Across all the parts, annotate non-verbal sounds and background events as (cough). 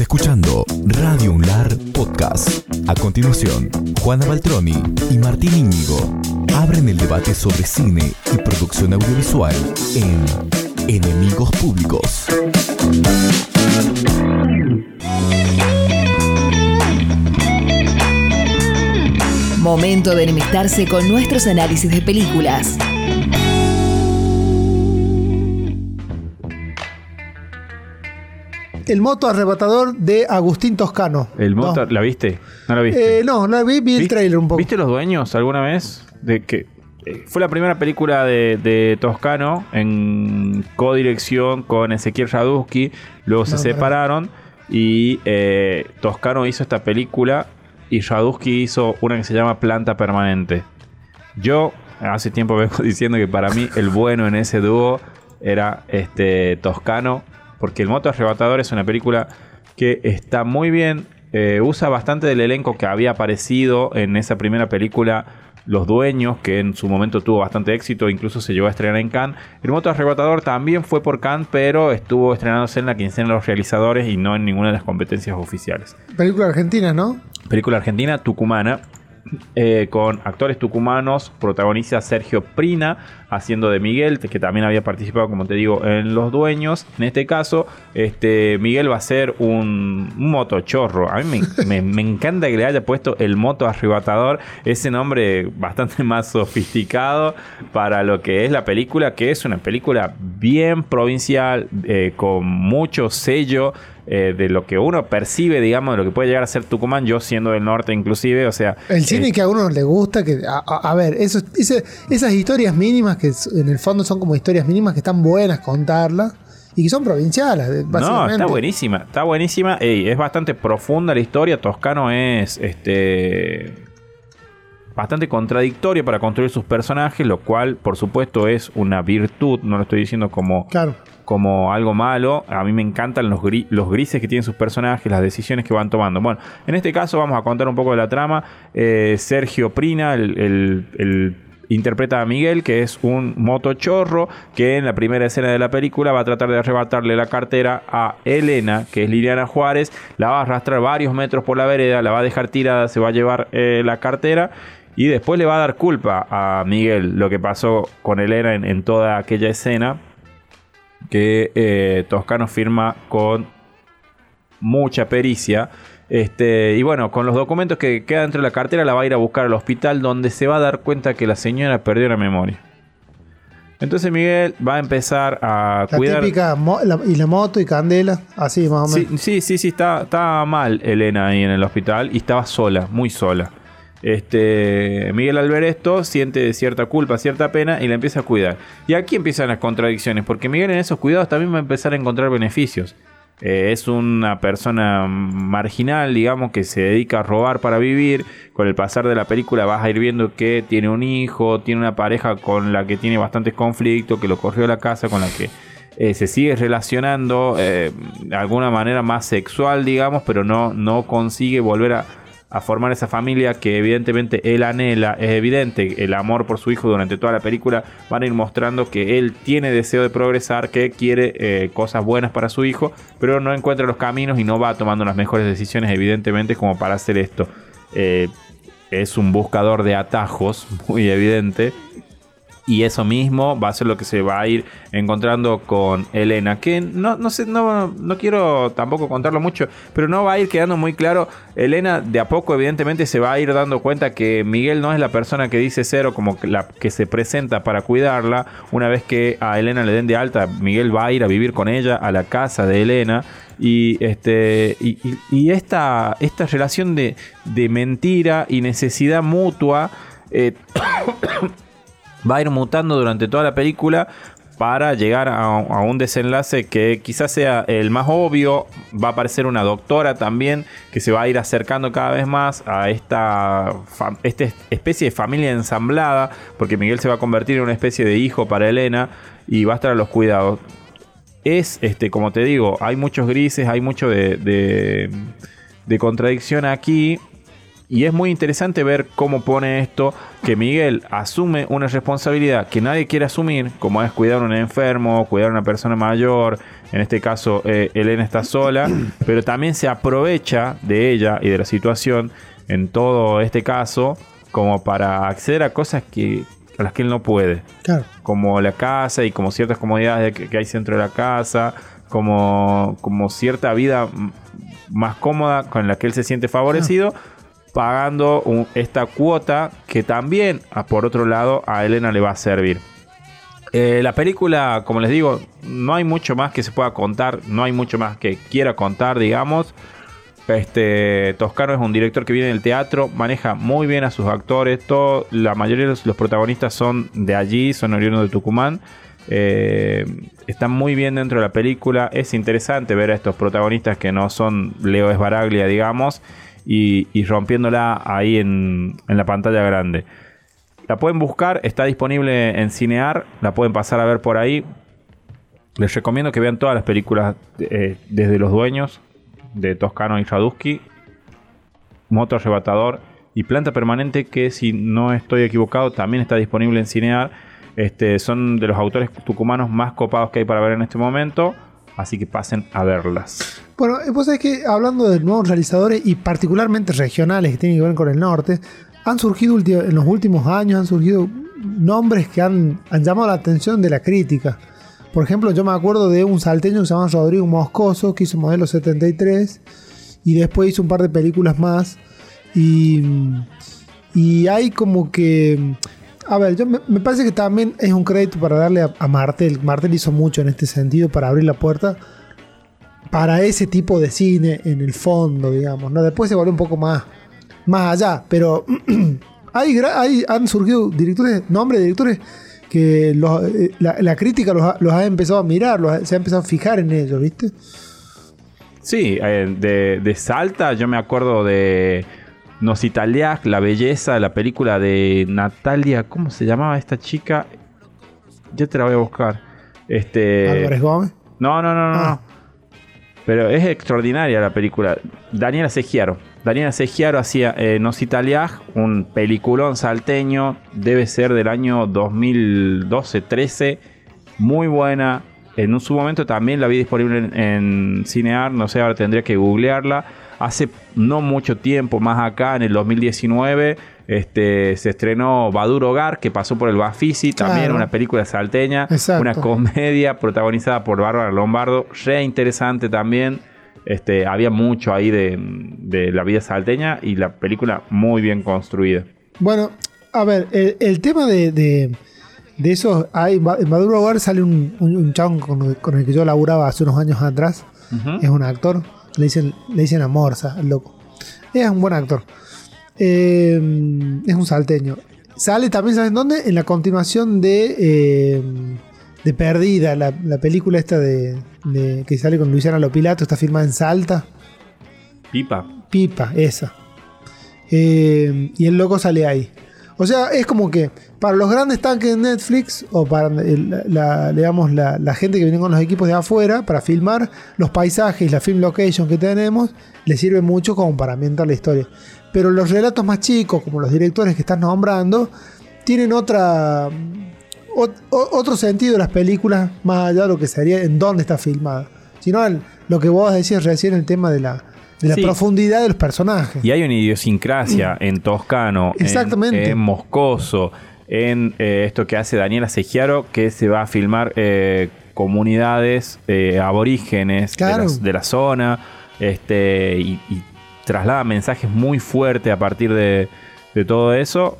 Escuchando Radio Unlar Podcast. A continuación, Juana Baltroni y Martín Íñigo abren el debate sobre cine y producción audiovisual en Enemigos Públicos. Momento de enemistarse con nuestros análisis de películas. El moto arrebatador de Agustín Toscano. El No. motor, ¿la viste? ¿No la viste? Eh, no, la vi, vi el ¿Viste- trailer un poco. ¿Viste Los Dueños alguna vez? De que eh, fue la primera película de, de Toscano en codirección con Ezequiel Radusky. Luego se No, separaron y eh, Toscano hizo esta película y Radusky hizo una que se llama Planta Permanente. Yo hace tiempo vengo (laughs) diciendo que para mí el bueno en ese dúo era este Toscano, porque El Moto Arrebatador es una película que está muy bien, eh, usa bastante del elenco que había aparecido en esa primera película Los Dueños, que en su momento tuvo bastante éxito, incluso se llegó a estrenar en Cannes. El Moto Arrebatador también fue por Cannes, pero estuvo estrenándose en la quincena de los realizadores y no en ninguna de las competencias oficiales Película argentina, ¿no? película argentina tucumana eh, con actores tucumanos, protagoniza Sergio Prina haciendo de Miguel, que también había participado, como te digo, en Los Dueños. En este caso, este Miguel va a ser un, un motochorro. A mí me, (laughs) me- me encanta que le haya puesto el moto arrebatador, ese nombre bastante (laughs) más sofisticado para lo que es la película, que es una película bien provincial, eh, con mucho sello eh, de lo que uno percibe, digamos, de lo que puede llegar a ser Tucumán, yo siendo del norte inclusive, o sea... El cine eh, que a uno le gusta, que a, ver, eso, ese- esas historias mínimas que en el fondo son como historias mínimas que están buenas contarlas y que son provinciales, eh, No, está buenísima, está buenísima. Ey, es bastante profunda la historia. Toscano es este bastante contradictorio para construir sus personajes, lo cual, por supuesto, es una virtud. No lo estoy diciendo como, Claro. Como algo malo. A mí me encantan los, los grises que tienen sus personajes, las decisiones que van tomando. Bueno, en este caso vamos a contar un poco de la trama. Eh, Sergio Prina, el- el- interpreta a Miguel, que es un motochorro que en la primera escena de la película va a tratar de arrebatarle la cartera a Elena, que es Liliana Juárez. La va a arrastrar varios metros por la vereda, la va a dejar tirada, se va a llevar eh, la cartera. Y después le va a dar culpa a Miguel lo que pasó con Elena en- en toda aquella escena que eh, Toscano firma con mucha pericia. Este, y bueno, con los documentos que quedan dentro de la cartera la va a ir a buscar al hospital donde se va a dar cuenta que la señora perdió la memoria. Entonces Miguel va a empezar a La cuidar... típica la- y la moto y candela, así más o Sí, menos. sí, sí, sí, está, estaba mal Elena ahí en el hospital y estaba sola, muy sola. Este, Miguel al ver esto siente cierta culpa, cierta pena y la empieza a cuidar. Y aquí empiezan las contradicciones, porque Miguel en esos cuidados también va a empezar a encontrar beneficios. Eh, es una persona marginal, digamos, que se dedica a robar para vivir. Con el pasar de la película vas a ir viendo que tiene un hijo, tiene una pareja con la que tiene bastantes conflictos, que lo corrió a la casa, con la que eh, se sigue relacionando eh, de alguna manera más sexual, digamos, pero no, no consigue volver a, a formar esa familia que evidentemente él anhela. Es evidente el amor por su hijo durante toda la película. Van a ir mostrando que él tiene deseo de progresar, que quiere eh, cosas buenas para su hijo, pero no encuentra los caminos y no va tomando las mejores decisiones, evidentemente, como para hacer esto. Eh, es un buscador de atajos, (laughs) muy evidente. Y eso mismo va a ser lo que se va a ir encontrando con Elena. Que no, no sé, no, no quiero tampoco contarlo mucho, pero no va a ir quedando muy claro. Elena de a poco, evidentemente, se va a ir dando cuenta que Miguel no es la persona que dice cero, como la que se presenta para cuidarla. Una vez que a Elena le den de alta, Miguel va a ir a vivir con ella a la casa de Elena. Y, este, y esta, esta relación de, de mentira y necesidad mutua. eh, va a ir mutando durante toda la película para llegar a, un desenlace que quizás sea el más obvio. Va a aparecer una doctora también que se va a ir acercando cada vez más a esta, especie de familia ensamblada, porque Miguel se va a convertir en una especie de hijo para Elena y va a estar a los cuidados. Es, este, como te digo, hay muchos grises, hay mucho de contradicción aquí. Y es muy interesante ver cómo pone esto, que Miguel asume una responsabilidad que nadie quiere asumir, como es cuidar a un enfermo, cuidar a una persona mayor, en este caso eh, Elena está sola, (clears throat) pero también se aprovecha de ella y de la situación en todo este caso como para acceder a cosas que, a las que él no puede. Claro. Como la casa y como ciertas comodidades que, que hay dentro de la casa, como, como cierta vida más cómoda con la que él se siente favorecido, pagando esta cuota que también, a- por otro lado, a Elena le va a servir. Eh, la película, como les digo, no hay mucho más que se pueda contar, no hay mucho más que quiera contar, digamos. Este Toscano es un director que viene del teatro, maneja muy bien a sus actores. La mayoría de los, los protagonistas son de allí, son oriundos de Tucumán. Eh, están muy bien dentro de la película. Es interesante ver a estos protagonistas que no son Leo Esbaraglia, digamos, y, rompiéndola ahí en, en la pantalla grande. La pueden buscar, está disponible en Cinear, la pueden pasar a ver por ahí. Les recomiendo que vean todas las películas eh, desde Los Dueños, de Toscano y Radusky, Moto Arrebatador y Planta Permanente, que si no estoy equivocado también está disponible en Cinear. Este, son de los autores tucumanos más copados que hay para ver en este momento, así que pasen a verlas. Bueno, eh, vos sabés que hablando de nuevos realizadores y particularmente regionales que tienen que ver con el norte, han surgido en los últimos años, han surgido nombres que han, han llamado la atención de la crítica. Por ejemplo, yo me acuerdo de un salteño que se llama Rodrigo Moscoso, que hizo Modelo 73, y después hizo un par de películas más. Y, y hay como que... A ver, yo me, parece que también es un crédito para darle a, a Martel. Martel hizo mucho en este sentido para abrir la puerta para ese tipo de cine en el fondo, digamos. ¿no? Después se volvió un poco más, más allá, pero (clears throat) hay, hay- han surgido directores, nombres de directores que eh, la, crítica los ha, empezado a mirar, los se ha empezado a fijar en ellos, ¿viste? Sí, eh, de, de Salta yo me acuerdo de Nos Italiac, La Belleza, la película de Natalia, ¿cómo se llamaba esta chica? Ya te la voy a buscar. Este, Álvarez Gómez. No, no, no, no. Ah. no. Pero es extraordinaria la película. Daniela Segiaro. Daniela Segiaro hacía eh, Nos un peliculón salteño. Debe ser del año 2012-13. Muy buena. En un- su momento también la vi disponible en, en Cinear. No sé, ahora tendría que googlearla. Hace no mucho tiempo, más acá, en el 2019, este, se estrenó Baduro Hogar, que pasó por el Bafisi. También una película salteña. Exacto. Una comedia protagonizada por Bárbara Lombardo, re interesante también. Este, había mucho ahí de, de la vida salteña y la película muy bien construida. Bueno, a ver, el, el tema de, de, hay, en Maduro Hogar sale un, un, un chabón con, con el que yo laburaba hace unos años atrás. Es un actor, le dicen, le dicen a Morsa, el loco. Es un buen actor. Eh, es un salteño. Sale también, ¿saben dónde? En la continuación de, eh, de Perdida, la, la película esta de, de- que sale con Luciana Lopilato, está filmada en Salta. Pipa. Pipa, esa. Eh, y el loco sale ahí. O sea, es como que para los grandes tanques de Netflix o para el- la, digamos, la, gente que viene con los equipos de afuera para filmar los paisajes la film location que tenemos, les sirve mucho como para ambientar la historia. Pero los relatos más chicos, como los directores que estás nombrando, tienen otra otro sentido las películas más allá de lo que sería en dónde está filmada. Sino lo que vos decías recién, el tema de la, de la Sí. profundidad de los personajes. Y hay una idiosincrasia en Toscano, en- Exactamente. En, Moscoso, en eh, esto que hace Daniela Segiaro, que se va a filmar eh, comunidades eh, aborígenes de la zona, este, y, y traslada mensajes muy fuertes a partir de, de todo eso.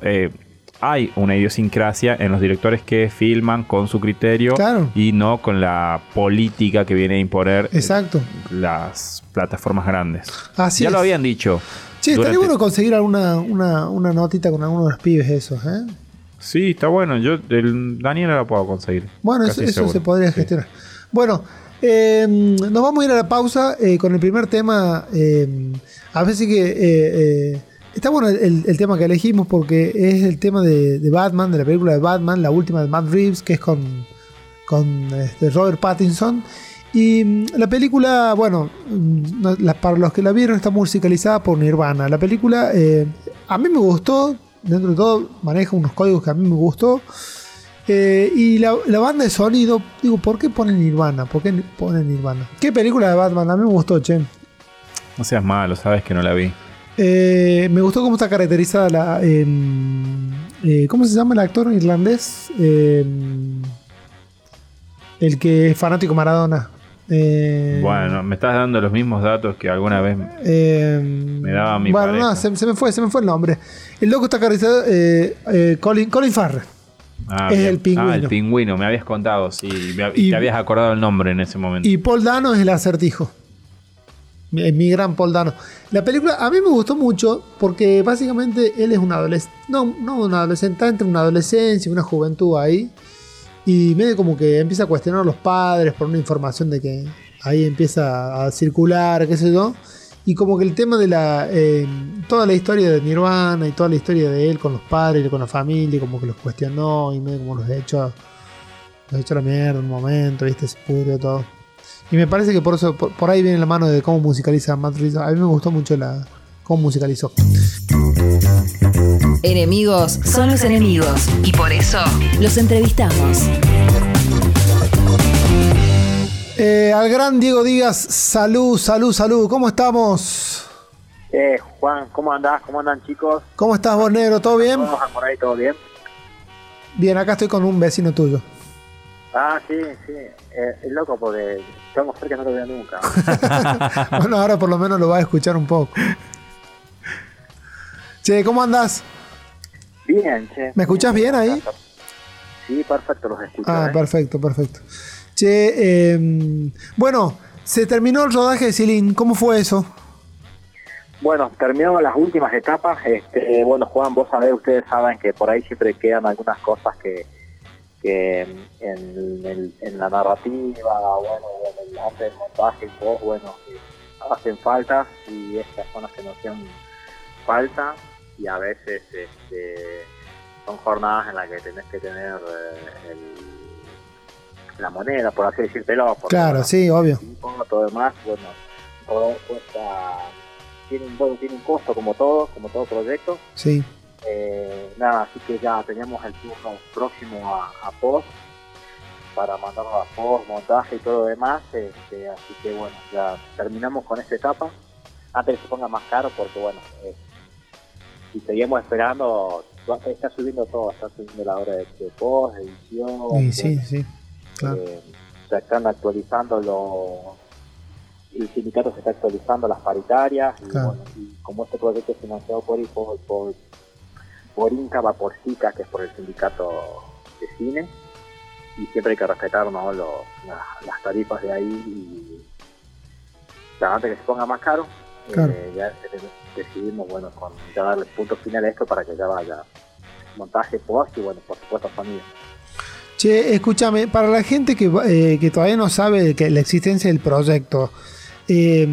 Hay una idiosincrasia en los directores que filman con su criterio Claro. y no con la política que viene a imponer eh, Exacto. las plataformas grandes. Así ya lo habían dicho. Che, estaría bueno conseguir alguna una, una notita con alguno de los pibes esos, ¿eh? Sí, está bueno. Yo, el Daniela la puedo conseguir. Bueno, eso, se podría Sí. gestionar. Bueno, eh, nos vamos a ir a la pausa eh, con el primer tema. eh, a ver si que. Está bueno el, tema que elegimos porque es el tema de, Batman, de la película de Batman, la última de Matt Reeves, que es con, con este, Robert Pattinson. Y mm, la película, bueno, mm, para los que la vieron, está musicalizada por Nirvana. La película eh, a mí me gustó, dentro de todo maneja unos códigos que a mí me gustó. Eh, y la, la banda de sonido, digo, ¿por qué ponen Nirvana? ¿Por qué ponen Nirvana? ¿Qué película de Batman? A mí me gustó, che. No seas malo, sabes que no la vi. Eh, me gustó cómo está caracterizada la. em, eh, ¿Cómo se llama el actor irlandés? Em, el que es fanático Maradona. Eh, Bueno, me estás dando los mismos datos que alguna vez. em, me daba mi Bueno, pareja. no, se, se me fue, se me fue el nombre. El loco está caracterizado. eh, eh, Colin, Colin Farrell. Ah, Es bien. el pingüino. Ah, el pingüino, me habías contado, sí. me- Y- te habías acordado el nombre en ese momento. Y Paul Dano es el acertijo. Mi, mi gran Paul Dano. La película a mí me gustó mucho porque básicamente él es un adolescente. No, no un adolescente, está entre una adolescencia y una juventud ahí. Y medio como que empieza a cuestionar a los padres por una información de que ahí empieza a circular, qué sé yo. Y como que el tema de la. eh, toda la historia de Nirvana y toda la historia de él con los padres y con la familia, como que los cuestionó y medio como los echó, los echó a la mierda en un momento, ¿viste? Se pudrió todo. Y me parece que por eso, por, por ahí viene la mano de cómo musicaliza Matt Reeves. A mí me gustó mucho la cómo musicalizó. Enemigos son los enemigos y por eso los entrevistamos. Eh, al gran Diego Díaz, salud, salud, salud. ¿Cómo estamos? Eh, Juan, ¿cómo andás? ¿Cómo andan chicos? ¿Cómo estás vos, negro? ¿Todo bien? ¿Todos por ahí todo bien? Bien, acá estoy con un vecino tuyo. Ah, sí, sí. Eh, es loco porque tengo fe que no lo veo nunca. (laughs) bueno, ahora por lo menos lo vas a escuchar un poco. Che, ¿cómo andás? Bien, che. ¿Me escuchás bien ahí? Sí, perfecto, los escucho. Ah, ¿eh? perfecto, perfecto. Che, eh, bueno, se terminó el rodaje de Celine. ¿Cómo fue eso? Bueno, terminamos las últimas etapas. Este, bueno, Juan, vos sabés, ustedes saben que por ahí siempre quedan algunas cosas que, que en, el- en la narrativa, bueno, en el arte del montaje, bueno, hacen falta y estas son las que nos hacen falta y a veces este, son jornadas en las que tenés que tener eh, el- la moneda, por así decírtelo. porque, Claro, bueno, sí, obvio. tiempo, todo demás, bueno, todo cuesta, tiene un, tiene un costo como todo, como todo proyecto. Sí. Eh, nada, así que ya teníamos el turno próximo a, a post para mandarlo a post, montaje y todo lo demás. Este, así que bueno, ya terminamos con esta etapa. Antes que se ponga más caro, porque bueno, eh, si seguimos esperando, está subiendo todo, está subiendo la hora de, de post, edición. Sí, bueno, sí. Claro. eh, se están actualizando los el sindicato se está actualizando las paritarias y, bueno, y como este proyecto es financiado por por, por, por Inca va por SICA que es por el sindicato de cine y siempre hay que respetar ¿no? los- las, tarifas de ahí y ya antes que se ponga más caro eh, ya de- decidimos bueno con ya darle punto final a esto para que ya vaya montaje post y bueno por supuesto familia Che, escúchame, para la gente que, eh, que todavía no sabe que la existencia del proyecto, eh,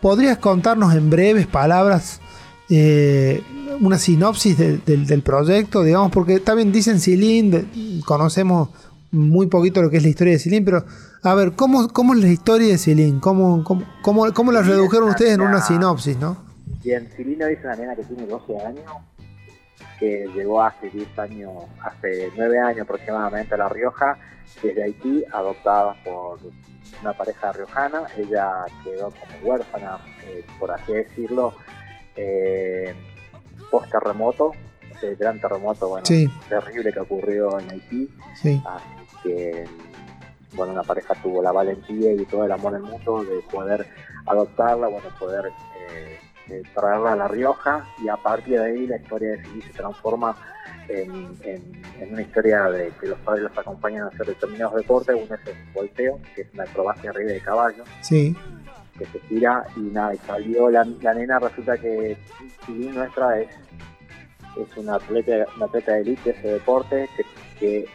¿podrías contarnos en breves palabras eh, una sinopsis del- del, del proyecto? Digamos, porque también dicen Silín, de- conocemos muy poquito lo que es la historia de Silín, pero a ver, ¿cómo, cómo es la historia de Silín? ¿Cómo, cómo, cómo, cómo la redujeron ustedes en una sinopsis, no? Bien, Silino es una nena que tiene 12 años, que llegó hace 10 años, hace 9 años aproximadamente a La Rioja, desde Haití, adoptada por una pareja riojana. Ella quedó como huérfana, eh, por así decirlo, eh, post terremoto, ese gran terremoto, bueno, Sí. terrible que ocurrió en Haití. Sí, Así que, bueno, una pareja tuvo la valentía y todo el amor del mundo de poder adoptarla, bueno, poder eh, eh, traerla a La Rioja y a partir de ahí la historia de Silly se transforma en, en- en una historia de que los padres los acompañan a hacer determinados deportes, uno es el volteo, que es una acrobacia arriba de caballo, sí, que se tira y nada, y salió la, la nena, resulta que Silly nuestra es, es una atleta, una atleta de élite de ese deporte que, que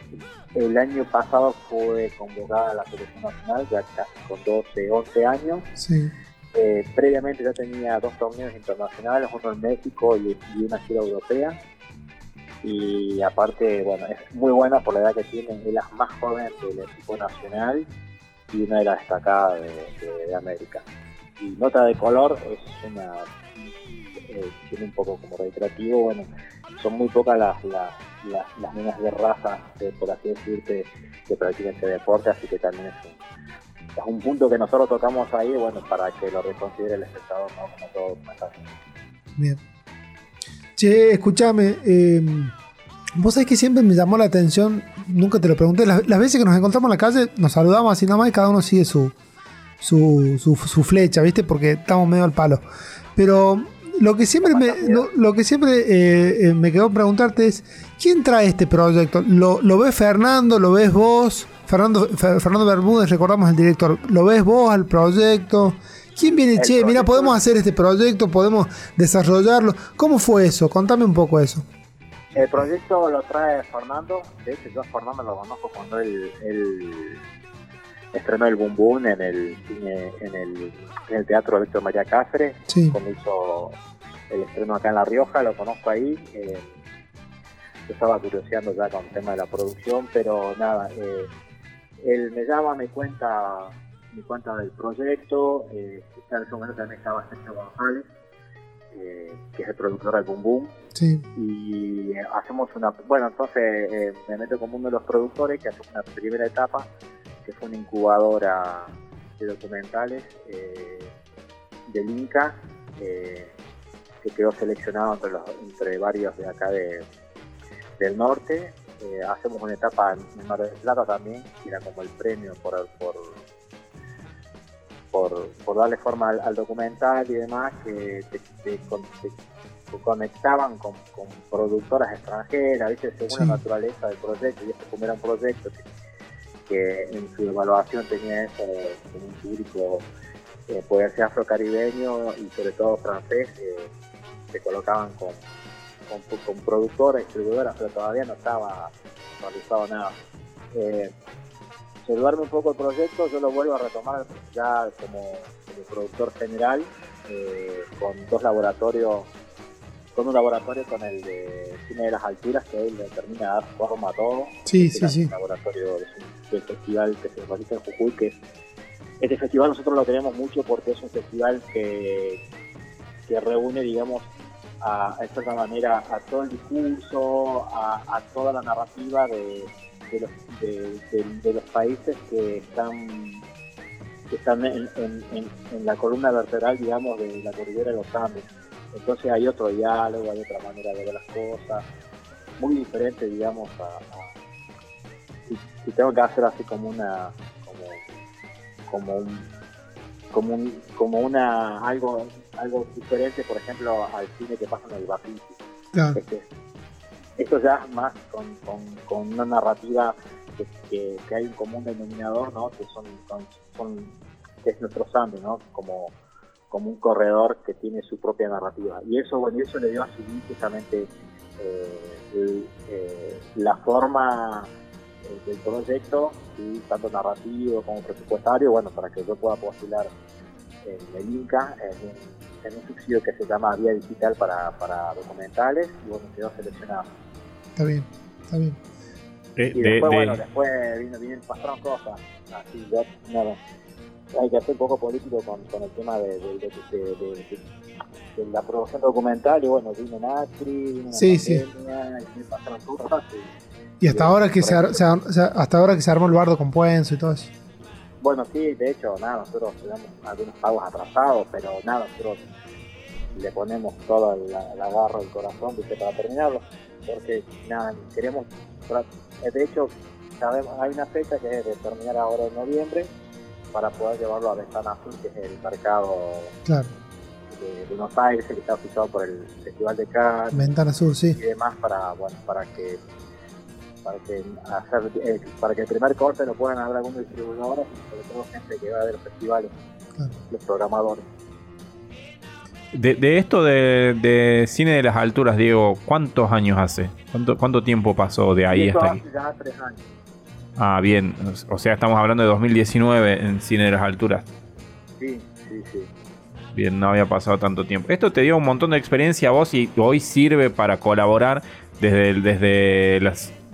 el año pasado fue convocada a la selección nacional, ya casi con 12, 11 años. sí. Eh, previamente ya tenía dos torneos internacionales, uno en México y, y una gira europea. Y aparte, bueno, es muy buena por la edad que tiene, es la más joven del equipo nacional y una de las destacadas de, de- América. Y nota de color es una eh, siendo un poco como reiterativo, bueno, son muy pocas las, las, las, las de raza, eh, por así decirte, que practican este deporte, así que también es un, es un punto que nosotros tocamos ahí, bueno, para que lo reconsidere el espectador, ¿no? Como todo mensaje. Bien. Che, escúchame. eh, vos sabés que siempre me llamó la atención, nunca te lo pregunté, las, las veces que nos encontramos en la calle, nos saludamos así nada más y cada uno sigue su, su, su, su flecha, ¿viste? Porque estamos medio al palo. Pero lo que siempre me, lo, lo que siempre eh, eh, me quedó preguntarte es, ¿quién trae este proyecto? ¿Lo, lo ves Fernando? ¿Lo ves vos? Fernando, Fer- Fernando Bermúdez, recordamos el director. ¿Lo ves vos al proyecto? ¿Quién viene? El che, mira, podemos hacer este proyecto, podemos desarrollarlo. ¿Cómo fue eso? Contame un poco eso. El proyecto lo trae Fernando, de hecho yo a Fernando lo conozco cuando él, él estrenó el Boom Boom en el cine, en el, en el teatro Víctor María Cáceres, Sí. cuando hizo el estreno acá en La Rioja, lo conozco ahí. eh, yo estaba curioseando ya con el tema de la producción, pero nada, eh, él me llama, me cuenta, me cuenta del proyecto, eh, en ese momento también estaba Sergio González, eh, que es el productor del Boom Boom, Sí. y eh, hacemos una bueno entonces eh, me meto como uno de los productores que hacemos una primera etapa que fue una incubadora de documentales eh, del Inca que quedó seleccionado entre los entre varios de acá de, del norte hacemos una etapa en Mar del Plata también que era como el premio por por por, por darle forma al, al documental y demás que te, te con- te- te conectaban con, con productoras extranjeras, ¿viste? según Sí. la naturaleza del proyecto, y este como era un proyecto que, que en su evaluación tenía eso, con un público eh, poder ser afrocaribeño y sobre todo francés, eh, se colocaban con, con, con productoras, distribuidoras, pero todavía no estaba realizado nada. Eh, saludarme un poco el proyecto, yo lo vuelvo a retomar ya como, como productor general, eh, con dos laboratorios, con un laboratorio con el de cine de las alturas, que hoy le termina de dar forma a todo. Sí, Este sí, sí. El laboratorio de- del festival que se realiza en Jujuy, que es- este festival nosotros lo queremos mucho porque es un festival que, que reúne, digamos, a, de cierta manera a todo el discurso, a, a toda la narrativa de, de los, de, de- de los países que están que están en, en- en- en la columna vertebral, digamos, de la cordillera de los Andes. Entonces hay otro diálogo, hay otra manera de ver las cosas, muy diferente, digamos, a, a- si, si tengo que hacer así como una, como, como un, como un, como una, algo, algo diferente, por ejemplo, al cine que pasa en el Bafisi. Claro. Este, esto ya más con, con, una narrativa que, que, hay un común denominador, ¿no? Que son, que es nuestro Sande, ¿no? Como, como un corredor que tiene su propia narrativa. Y eso, bueno, eso le dio a Civil justamente eh, eh, la forma eh, del proyecto, tanto narrativo como presupuestario, bueno, para que yo pueda postular en el Inca, en un, en un subsidio que se llama Vía Digital para, para documentales, y bueno, quedó seleccionado. Está bien, está bien. De- Y de- después, de- bueno, después vino, vino, pasaron cosas, así, yo, nada, hay que hacer un poco político con, con el tema de, de, de, de- de- de- de la producción documental, y bueno, vino Natri, vino Sí, sí. pandemia, y pasaron cosas, y, Y hasta ahora que se, ar- se hasta ahora que se armó el bardo con Puenzo y todo eso. Bueno, sí, de hecho, nada, nosotros tenemos algunos pagos atrasados, pero nada, nosotros le ponemos toda la, la garra del corazón ¿viste? para terminarlo, porque nada, queremos, tra- de hecho, sabemos, hay una fecha que es de terminar ahora en noviembre para poder llevarlo a Ventana Azul, que es el mercado Claro. de Buenos Aires, que está oficiado por el Festival de Cannes Ventana Sur, sí. y demás para bueno para que para que hacer eh, para que el primer corte lo puedan haber algunos distribuidores y sobre todo gente que va a ver los festivales Claro. los programadores de, de esto de, de cine de las alturas, Diego, ¿cuántos años hace? ¿Cuánto, cuánto tiempo pasó de ahí hasta hace ya tres años Ah, bien. O sea, estamos hablando de 2019 en cine de las alturas. sí sí sí Bien, no había pasado tanto tiempo. Esto te dio un montón de experiencia a vos y hoy sirve para colaborar desde, desde la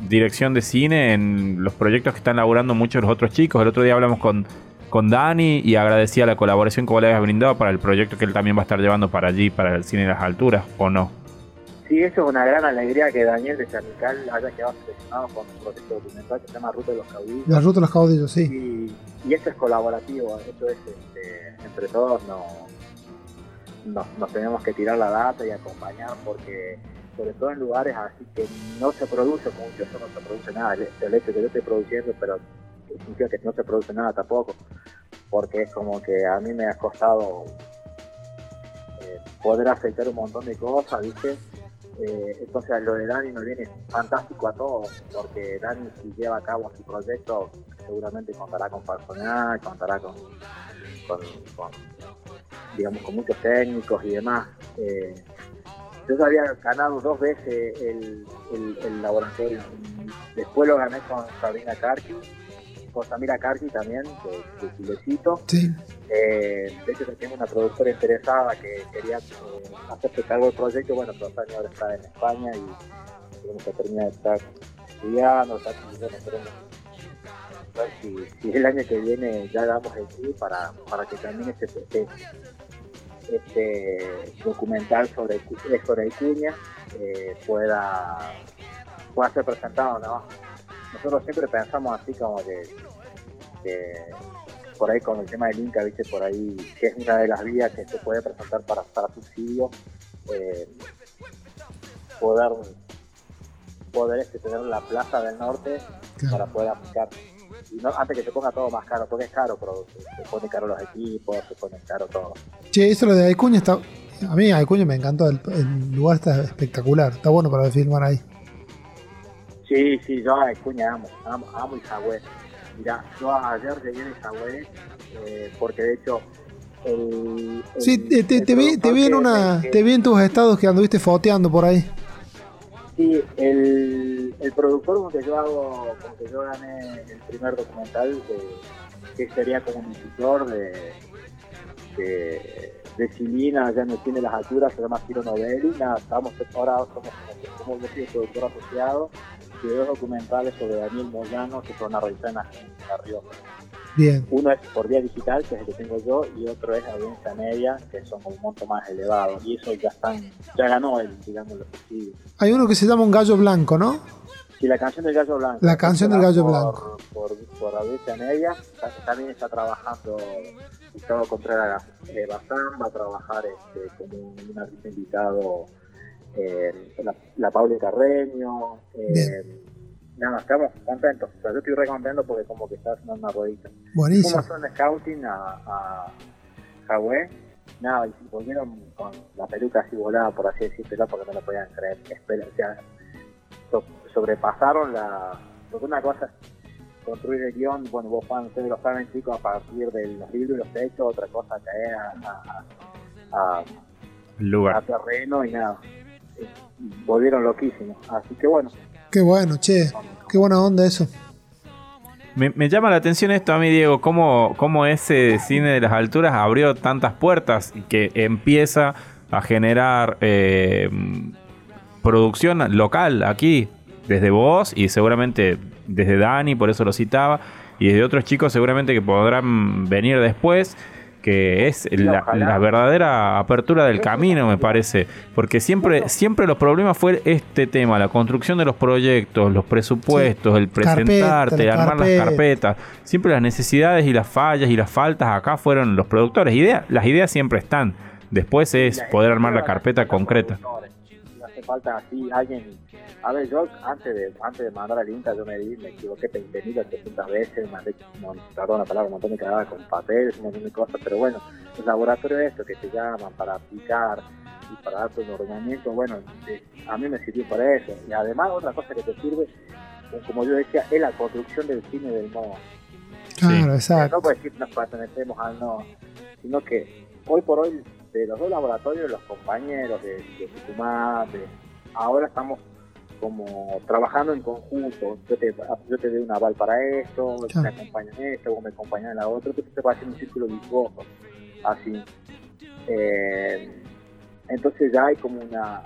dirección de cine en los proyectos que están laburando muchos los otros chicos. El otro día hablamos con, con Dani y agradecía la colaboración que vos le habías brindado para el proyecto que él también va a estar llevando para allí, para el cine de las alturas, ¿o no? Sí, eso es una gran alegría que Daniel de Chamical haya quedado seleccionado con un proyecto documental que se llama Ruta de los Caudillos. La ruta de los caudillos, sí. Y, y esto es colaborativo, esto es este, entre todos no, no- nos tenemos que tirar la data y acompañar porque sobre todo en lugares así que no se produce mucho, eso no se produce nada, el, el hecho que yo estoy produciendo, pero significa que no se produce nada tampoco, porque es como que a mí me ha costado eh, poder aceitar un montón de cosas, ¿viste? Eh, entonces lo de Dani nos viene fantástico a todos, porque Dani si lleva a cabo su proyecto seguramente contará con personal, contará con, digamos con muchos técnicos y demás. Eh, yo ya había ganado dos veces el, el, laboratorio. Después lo gané con Sabrina Karki, con Samira Karki también, de, de Chilecito. Sí. Eh, de hecho, tengo una productora interesada que quería eh, hacerse cargo del proyecto. Bueno, pero Tania ahora está en España y tenemos que terminar de estar estudiando. Bueno, queremos ver si, si el año que viene ya damos el sí para, para que también este, este, este documental sobre, sobre Icuña eh, pueda, pueda ser presentado. ¿no? Nosotros siempre pensamos así como que, que por ahí con el tema del Inca, viste, por ahí, que es una de las vías que se puede presentar para, para subsidio, eh, poder, poder este, tener la plaza del norte Claro. para poder aplicar. Y no, antes que se ponga todo más caro, porque es caro producir, se pone caro los equipos, se pone caro todo. Che, eso lo de Acuña está. A mí Acuña me encantó, el, el lugar está espectacular, está bueno para filmar ahí. Sí, sí, yo a Escuña amo, amo, amo Isagüe. Mirá, yo ayer llegué de Isagüe eh, porque de hecho el, el- Sí, te, te, el te vi, te vi en una, que- te vi en tus estados que anduviste foteando por ahí. Sí, el, el productor con que yo hago, con que yo gané el primer documental, de- que sería como un editor de, de, de Silina, el cine de las alturas, se llama Ciro Novelli, nada, estamos ahora somos como, como yo soy el productor asociado, dos documentales sobre Daniel Moyano que van a realizar en la, en la Rioja. Bien. Uno es por vía digital, que es el que tengo yo, y otro es audiencia media, que son un monto más elevado. Y eso ya están, ya ganó el, digamos, los subsidios. Hay uno que se llama Un Gallo Blanco, ¿no? Sí, la canción del Gallo Blanco. La canción del Gallo por, Blanco. Por, por audiencia media. Ta- También está trabajando Gustavo Contreras eh, Bazán, va a trabajar este, como un artista invitado eh, la, la Paula Carreño. Eh, nada, estamos contentos. O sea, yo estoy re contento porque como que está haciendo una ruedita. Buenísimo. Fuimos un scouting a, a Hawái. Nada, y se volvieron con la peluca así volada, por así decirlo, porque no lo podían creer. Espera, o sea, so- sobrepasaron la. Porque una cosa es construir el guion, bueno, vos Juan, ustedes lo saben, chicos, a partir de los libros y los textos, otra cosa caer a, a, a, a- El a lugar. terreno y nada. Volvieron loquísimos. Así que bueno, Qué bueno, che. Qué buena onda eso. Me, me llama la atención esto a mí, Diego, cómo, cómo ese cine de las alturas abrió tantas puertas y que empieza a generar eh, producción local aquí, desde vos y seguramente desde Dani, por eso lo citaba, y desde otros chicos seguramente que podrán venir después, que es la, verdadera apertura del camino, me parece, porque siempre, siempre los problemas fue este tema, la construcción de los proyectos, los presupuestos, el Carpeta, presentarte, la armar las carpeta. carpetas, siempre las necesidades y las fallas y las faltas acá fueron los productores, Idea- las ideas siempre están, después es poder armar la carpeta concreta. productores. No falta así alguien. A ver, yo antes de antes de mandar al Inca, yo me di, me equivoqué 20.000 800 veces, mandé, no, perdón la palabra, un montón de cagadas con papeles, un montón de cosas, pero bueno, los laboratorios estos que te llaman para aplicar y para darte un ordenamiento, bueno, eh, a mí me sirvió para eso. Y además, otra cosa que te sirve, eh, como yo decía, es la construcción del cine del modo. Claro, No exacto. puedo decir nos pertenecemos al no, sino que hoy por hoy de los dos laboratorios, los compañeros de, de Tucumán, de- ahora estamos como trabajando en conjunto. Yo te, yo te doy un aval para esto, Claro. me acompañan en esto, vos me acompañan en la otra, entonces se va haciendo un círculo virtuoso, así. Eh, entonces ya hay como una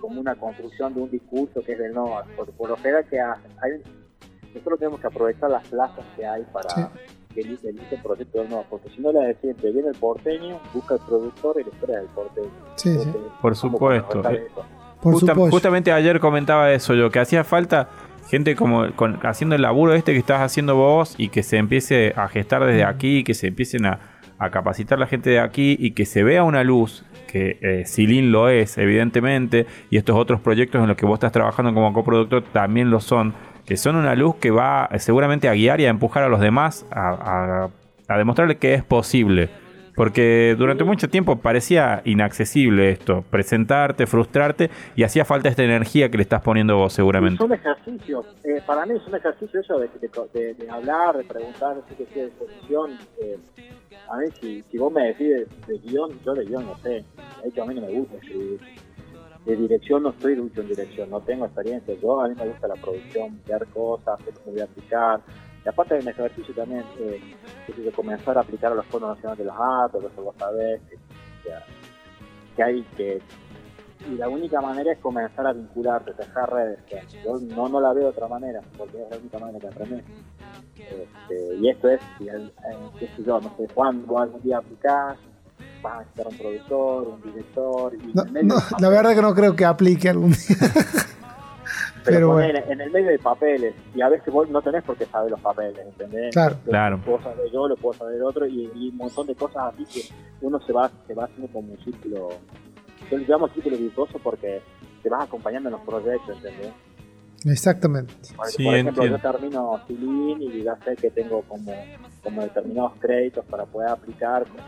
como una construcción de un discurso que es del no, por, por lo general que. Hay, nosotros tenemos que aprovechar las plazas que hay para, Sí. Que elige el proyecto del nuevo, porque si no le decía, te viene el porteño, busca el productor y la historia del porteño. Sí, sí. Por ¿cómo supuesto. Eh? Por Justa- supuesto. justamente ayer comentaba eso yo, que hacía falta gente como con- haciendo el laburo este que estás haciendo vos y que se empiece a gestar desde aquí, que se empiecen a, a capacitar la gente de aquí y que se vea una luz, que eh, Silin lo es, evidentemente, y estos otros proyectos en los que vos estás trabajando como coproductor también lo son, son una luz que va eh, seguramente a guiar y a empujar a los demás a, a- demostrarle que es posible. Porque durante mucho tiempo parecía inaccesible esto, presentarte, frustrarte y hacía falta esta energía que le estás poniendo vos seguramente. Son ejercicios. Eh, para mí es un ejercicio eso de, de- de- hablar, de preguntar, de que estoy a disposición. Eh, a mí, si, si vos me decís de, guion, yo de guion no sé. Hecho, a mí no me gusta escribir. De dirección no estoy mucho en dirección, no tengo experiencia. Yo a mí me gusta la producción, ver cosas, ver cómo voy a aplicar. Y aparte de un ejercicio también, eh, que de comenzar a aplicar a los fondos nacionales de los datos, eso vos sabés, que, que- que hay que y la única manera es comenzar a vincularte, dejar redes. que Yo no, no la veo de otra manera, porque es la única manera que aprendés. Este, y esto es, si el- eh, qué yo, no sé cuándo algún día aplicás, vas a necesitar un productor, un director. Y No, en el medio no, de la verdad que no creo que aplique algún día. pero en el medio de papeles, y a veces vos no tenés por qué saber los papeles, ¿entendés? Claro. Lo Claro. puedo saber yo, lo puedo saber otro, y, y un montón de cosas así que uno se va, se va haciendo como un círculo, yo le llamo círculo virtuoso porque te vas acompañando en los proyectos, ¿entendés? Exactamente. Por, Sí, por ejemplo, entiendo. yo termino Filin y ya sé que tengo como, como determinados créditos para poder aplicar como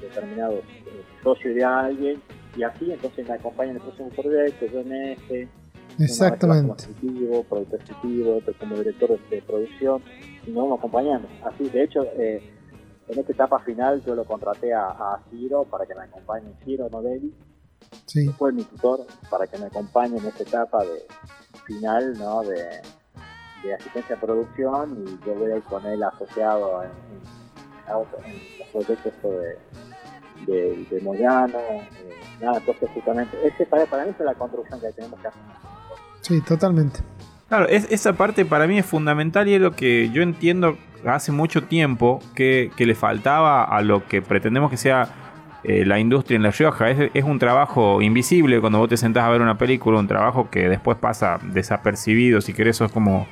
determinados eh, socios de alguien y así entonces me acompañan en el próximo proyecto, yo en este, Exactamente. Como productor ejecutivo, otro como director de, producción y nos vamos acompañando. Así, de hecho, eh, en esta etapa final yo lo contraté a, a Ciro para que me acompañe, Ciro Novelli, Sí. fue mi tutor para que me acompañe en esta etapa de final ¿no? de, de asistencia a producción y yo voy a ir con él asociado en, en- en los proyectos de, de, de Moyano eh, nada entonces justamente ese para, para mí es la construcción que tenemos que hacer Sí, totalmente. Claro, es- esa parte para mí es fundamental y es lo que yo entiendo hace mucho tiempo que, que le faltaba a lo que pretendemos que sea eh, la industria en La Rioja. Es, es un trabajo invisible cuando vos te sentás a ver una película, un trabajo que después pasa desapercibido, si querés, sos como,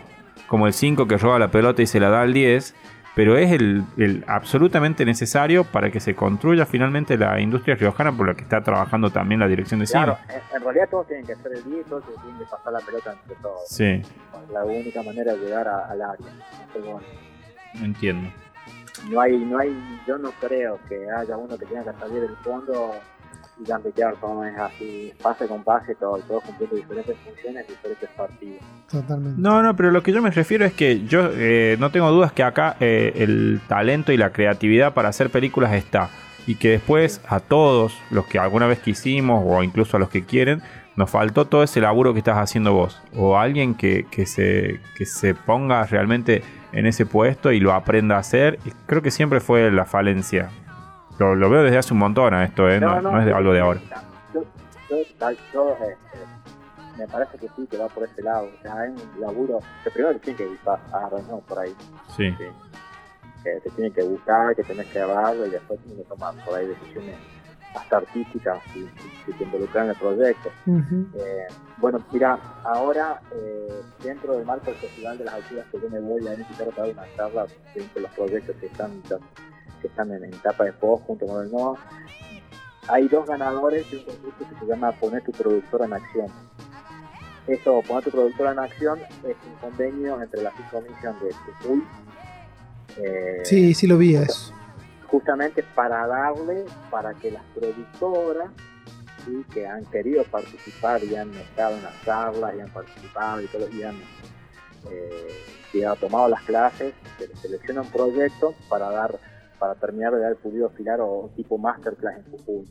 como el 5 que roba la pelota y se la da al 10. Pero es el, el absolutamente necesario para que se construya finalmente la industria riojana por la que está trabajando también la dirección de cine. claro en, en realidad todos tienen que hacer el día todos tienen que pasar la pelota entre todos Sí, la única manera de llegar a- al área bueno, entiendo. no hay, no hay, yo no creo que haya uno que tenga que salir del fondo y gambetear todo es así, pase con pase, todo, todos cumpliendo diferentes funciones, diferentes partidos. Totalmente. No, no, pero lo que yo me refiero es que yo eh, no tengo dudas que acá eh, el talento y la creatividad para hacer películas está. Y que después a todos los que alguna vez quisimos o incluso a los que quieren, nos faltó todo ese laburo que estás haciendo vos. O alguien que, que se, que se ponga realmente en ese puesto y lo aprenda a hacer. Y creo que siempre fue la falencia. Lo, lo veo desde hace un montón a esto, ¿eh? no, no es de algo de ahora. Yo, yo, yo, este, me parece que sí, que va por ese lado. O sea, hay un laburo que primero te tiene que gustar, ah, no, por ahí. Sí. Sí. Que te tiene que gustar, que tenés que verlo y después tienes que tomar por ahí decisiones hasta artísticas si, si, si te involucran en el proyecto. Eh, bueno, mira, ahora eh, dentro del marco del Festival de las Alturas que yo me voy a invitar a dar una charla dentro de los proyectos que están, que están en etapa de post junto con el NOA, hay dos ganadores de un concurso que se llama Poner tu productora en acción. Eso, Poner tu productora en acción es un convenio entre la Comisión de Jujuy eh, Sí, sí lo vi eso. justamente para darle, para que las productoras ¿sí? que han querido participar y han estado en las charlas y han participado y todo, y han, eh, y han tomado las clases, se les selecciona un proyecto para dar para terminar de dar el pulido filar o tipo masterclass en Jujuy.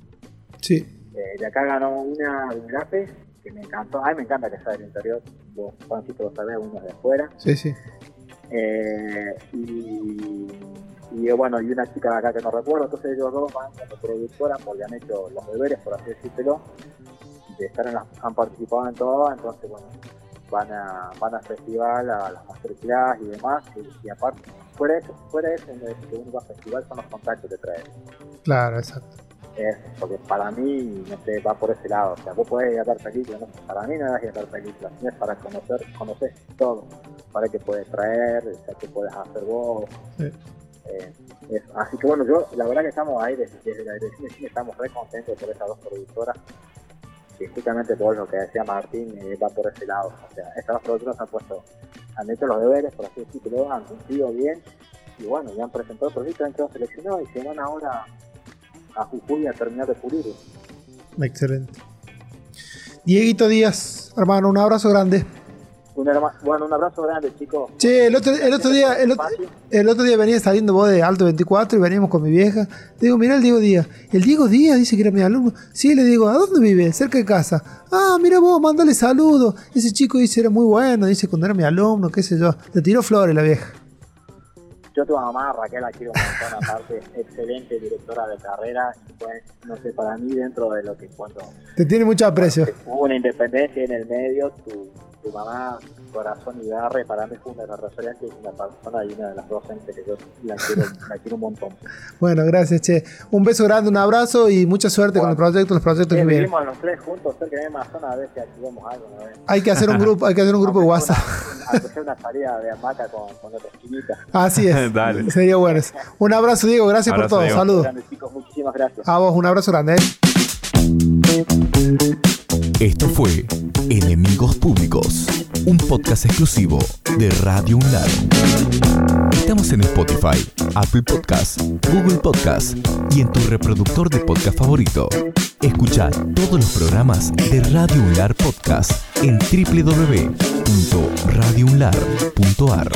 Sí. Eh, de acá ganó una de Grape, que me encantó, ay me encanta que sea del interior, vos Juancito lo sabés, uno de afuera, Sí, sí. eh, y, y, bueno, y una chica de acá que no recuerdo, entonces ellos dos van como productora porque han hecho los deberes, por así decirlo, de estar en las, han participado en todo, entonces bueno, van a, van al festival, a las masterclass y demás, y, y aparte fuera eso, fuera eso, que uno va a festival son los contactos que trae. Claro, exacto. Es, porque para mí, no sé, va por ese lado. O sea, vos podés ir a películas, ¿no? para mí no es ir a ver películas, es para conocer, conocer todo. Para qué puedes traer, o sea, qué puedes hacer vos. Sí. Eh, es- así que bueno, yo la verdad que estamos ahí desde, desde la dirección de cine, estamos re contentos por esas dos productoras. Y justamente por lo que decía Martín, eh, va por ese lado. O sea, estas dos productoras han puesto, han hecho los deberes, por así decirlo, han cumplido bien. Y bueno, ya han presentado proyectos, han quedado seleccionados y se van ahora a Jujuy a terminar de pulir. Excelente. Dieguito Díaz, hermano, un abrazo grande. Un bueno, un abrazo grande, chicos. Che, el otro, el otro día, el otro, el otro día venía saliendo vos de Alto 24 y veníamos con mi vieja. Digo, mirá el Diego Díaz. El Diego Díaz dice que era mi alumno. Sí, le digo, ¿a dónde vive? Cerca de casa. Ah, mira vos, mándale saludos. Ese chico dice, era muy bueno, dice cuando era mi alumno, qué sé yo. Le tiró flores la vieja. Yo tu mamá, Raquel, la quiero un montón, aparte, excelente directora de carrera. Pues, no sé, para mí, dentro de lo que cuando Te tiene mucho aprecio. hubo una independencia en el medio, tu, tu mamá, corazón y garre, para mí fue una de referencias y una persona y una de las docentes que yo la quiero, la quiero un montón. Bueno, gracias, che. Un beso grande, un abrazo y mucha suerte con el proyecto, los proyectos que vienen. vivimos los tres juntos de la misma zona, a ver si activamos algo, ¿no? Hay que hacer un grupo, hay que hacer un grupo de WhatsApp. sea Una, salida de hamaca con, con otra esquinita. Así es. (laughs) Dale. Sería bueno. Un abrazo, Diego. Gracias Abrazo, por todo. Diego. Saludos. Grandes chicos, muchísimas gracias. A vos, un abrazo grande. ¿eh? Esto fue Enemigos Públicos, un podcast exclusivo de Radio UNLAR. Estamos en Spotify, Apple Podcasts, Google Podcasts y en tu reproductor de podcast favorito. Escucha todos los programas de Radio UNLAR Podcast en www.radiounlar.ar.